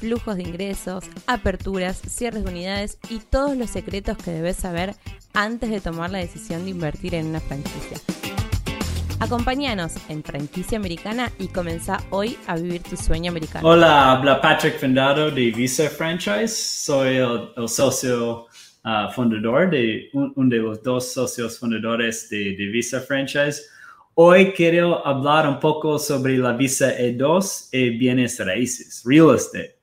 flujos de ingresos, aperturas, cierres de unidades y todos los secretos que debes saber antes de tomar la decisión de invertir en una franquicia. Acompáñanos en Franquicia Americana y comenzá hoy a vivir tu sueño americano. Hola, habla Patrick Fendado de Visa Franchise. Soy el, socio uh, fundador de uno de los dos socios fundadores de, de, Visa Franchise. Hoy quiero hablar un poco sobre la Visa E2 y bienes raíces, real estate.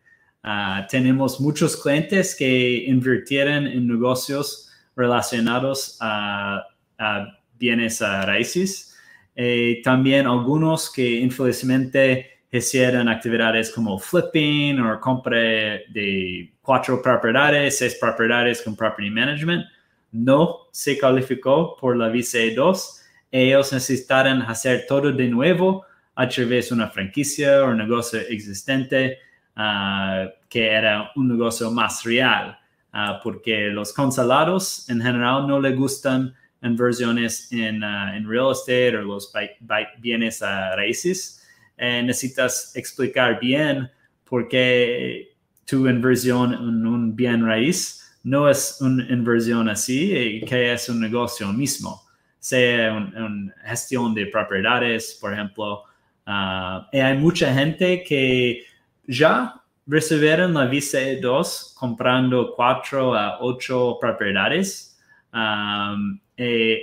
Uh, tenemos muchos clientes que invirtieron en negocios relacionados a, a bienes raíces. Eh, también algunos que infelizmente hicieron actividades como flipping o compra de cuatro propiedades, seis propiedades con property management, no se calificó por la visa 2. Ellos necesitaron hacer todo de nuevo a través de una franquicia o negocio existente ah, que era un negocio más real, ah, porque los consulados en general no le gustan inversiones en, uh, en real estate o los bienes raíces, eh, necesitas explicar bien por qué tu inversión en un bien raíz no es una inversión así que es un negocio mismo, sea una gestión de propiedades, por ejemplo. Y hay mucha gente que ya recibieron la visa E2 comprando cuatro a ocho propiedades. Um,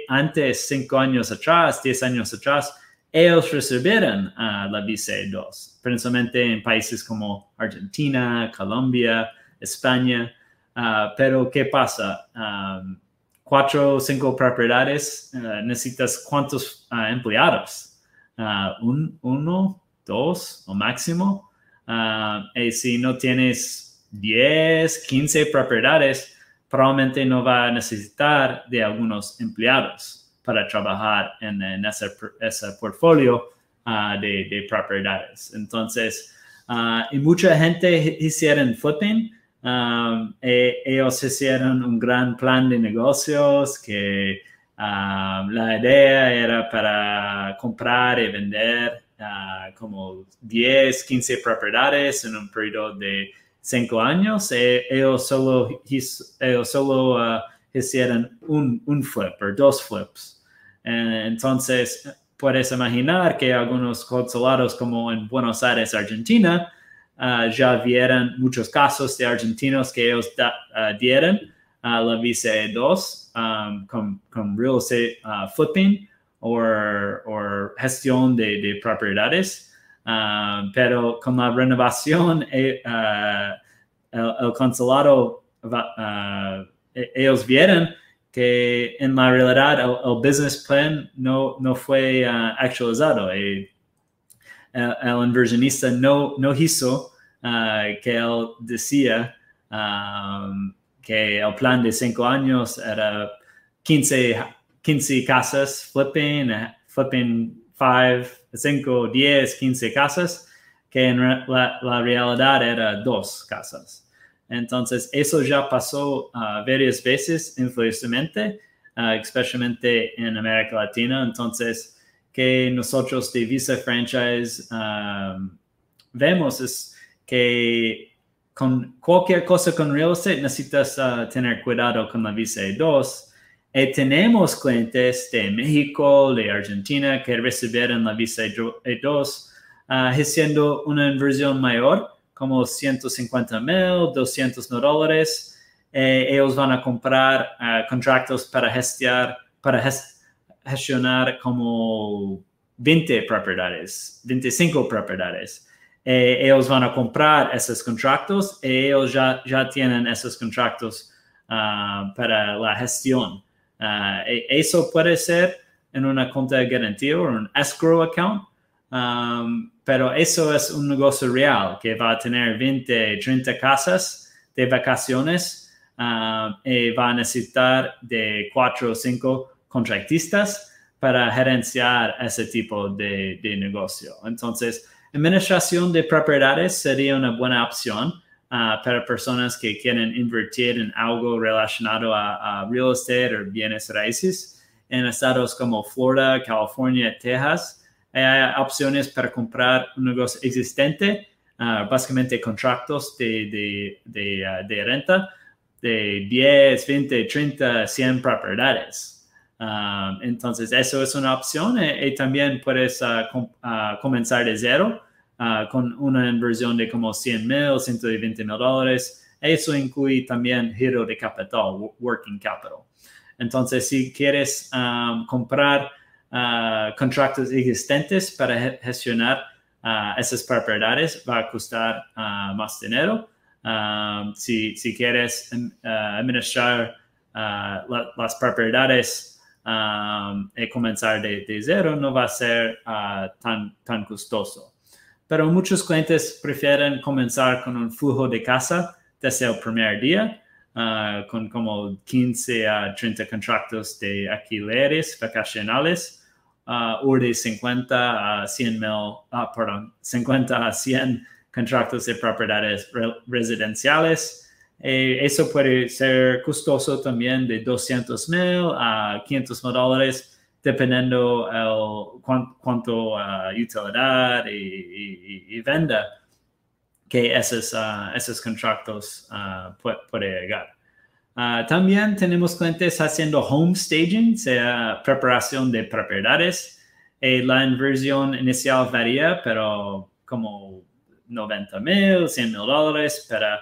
antes, cinco años atrás, diez años atrás, ellos recibieron la visa 2, principalmente en países como Argentina, Colombia, España. Ah, pero, ¿qué pasa? cuatro o cinco propiedades, ah, necesitas cuántos empleados? Un, uno, dos o máximo. Y si no tienes 10, 15 propiedades, probablemente no va a necesitar de algunos empleados para trabajar en, ese, portfolio ah, de, propiedades. Entonces, uh, y mucha gente hicieron. Um, e, ellos hicieron un gran plan de negocios que la idea era para comprar y vender uh, como 10, 15 propiedades en un periodo de cinco años, eh, ellos solo, ellos solo uh, hicieron un, un, flip o dos flips. Eh, entonces, puedes imaginar que algunos consulados como en Buenos Aires, Argentina, uh, ya vieron muchos casos de argentinos que ellos uh, dieron a la visa 2 um, con, con, real estate flipping o de, de propiedades. Ah, pero con la renovación, eh, ah, el, consulado, ah, e, ellos vieron que en la realidad el, business plan no, no fue actualizado. el, inversionista no, no hizo que él decía que el plan de cinco años era 15, 15 casas flipping, flipping 5 5, 10, 15 casas, que en la, realidad era dos casas. Entonces, eso ya pasó uh, varias veces, infelizmente, uh, especialmente en América Latina. Entonces, que nosotros de Visa Franchise um, vemos es que con cualquier cosa con real estate necesitas tener cuidado con la Visa 2 eh, tenemos clientes de México, de Argentina que recibieron la visa E2 uh, haciendo una inversión mayor, como 150 mil, 200 dólares. Eh, ellos van a comprar uh, contratos para gestionar, como 20 propiedades, 25 propiedades. Eh, ellos van a comprar esos contratos y ellos ya, ya tienen esos contratos uh, para la gestión. Uh, eso puede ser en una cuenta de garantía o un escrow account, um, pero eso es un negocio real que va a tener 20, 30 casas de vacaciones ah, y va a necesitar de cuatro o cinco contratistas para gerenciar ese tipo de, negocio. Entonces, administración de propiedades sería una buena opción ah, para personas que quieren invertir en algo relacionado a, real estate o bienes raíces en estados como Florida, California, Texas. Hay opciones para comprar un negocio existente, ah, básicamente contratos de, ah, de, renta de 10, 20, 30, 100 propiedades. Um, entonces, eso es una opción eh, y, también puedes uh, uh, comenzar de cero uh, con una inversión de como 100 mil, 120 mil dólares. Eso incluye también giro de capital, working capital. Entonces, si quieres um, comprar contratos existentes para gestionar esas propiedades, va a costar más dinero. Si, si, quieres administrar las propiedades um, y comenzar de, de, cero no va a ser uh, tan, tan costoso. Pero muchos clientes prefieren comenzar con un flujo de casa desde el primer día, uh, con como 15 a 30 contratos de alquileres vacacionales, uh, o de 50 a 100 mil, perdón, 50 a 100 contratos de propiedades residenciales. Eh, eso puede ser costoso también de 200 mil a 500 mil dólares, dependiendo el, cuánto uh, utilidad y, venda que esos, uh, esos contratos uh, puede, llegar. también tenemos clientes haciendo home staging, sea preparación de propiedades. Eh, la inversión inicial varía, pero como 90 mil, 100 mil dólares para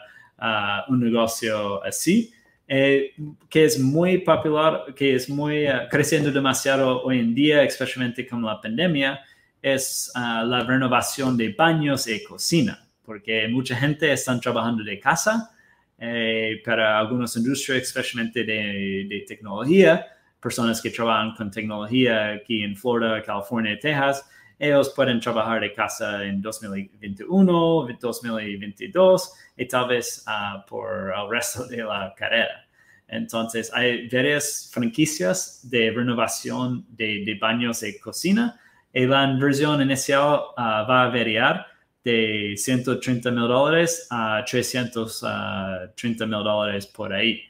un negocio así, eh, que es muy popular, que es muy uh, creciendo demasiado hoy en día, especialmente con la pandemia, es uh, la renovación de baños y cocina, porque mucha gente está trabajando de casa, eh, para algunas industrias, especialmente de, de tecnología, personas que trabajan con tecnología aquí en Florida, California, Texas, ellos pueden trabajar de casa en 2021, 2022 y tal vez uh, por el resto de la carrera. Entonces, hay varias franquicias de renovación de, baños y cocina y la inversión inicial uh, va a variar de 130 mil dólares a 330 mil dólares por ahí.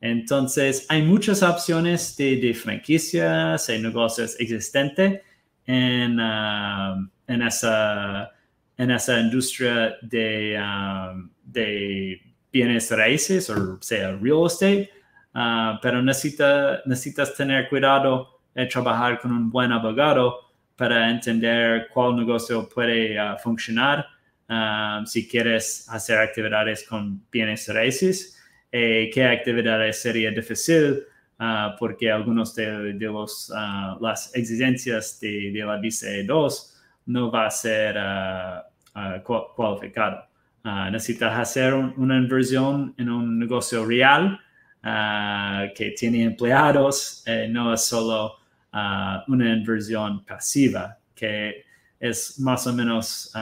Entonces, hay muchas opciones de, de franquicias y negocios existentes en, um, en, esa, en esa industria de, um, de bienes raíces o sea, real estate, uh, pero necesita, necesitas tener cuidado de trabajar con un buen abogado para entender cuál negocio puede uh, funcionar um, si quieres hacer actividades con bienes raíces, eh, qué actividades sería difícil Ah, porque algunos de, los, ah, las exigencias de, la visa 2 no va a ser uh, cualificado. necesitas hacer una inversión en un negocio real que tiene empleados, eh, no es solo una inversión pasiva, que es más o menos,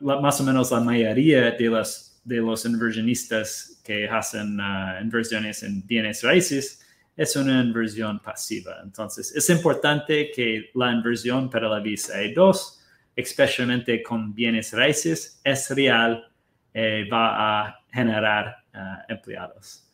más o menos la mayoría de las de los inversionistas que hacen uh, inversiones en bienes raíces es una inversión pasiva. Entonces, es importante que la inversión para la visa E2, especialmente con bienes raíces, es real, y eh, va a generar uh, empleados.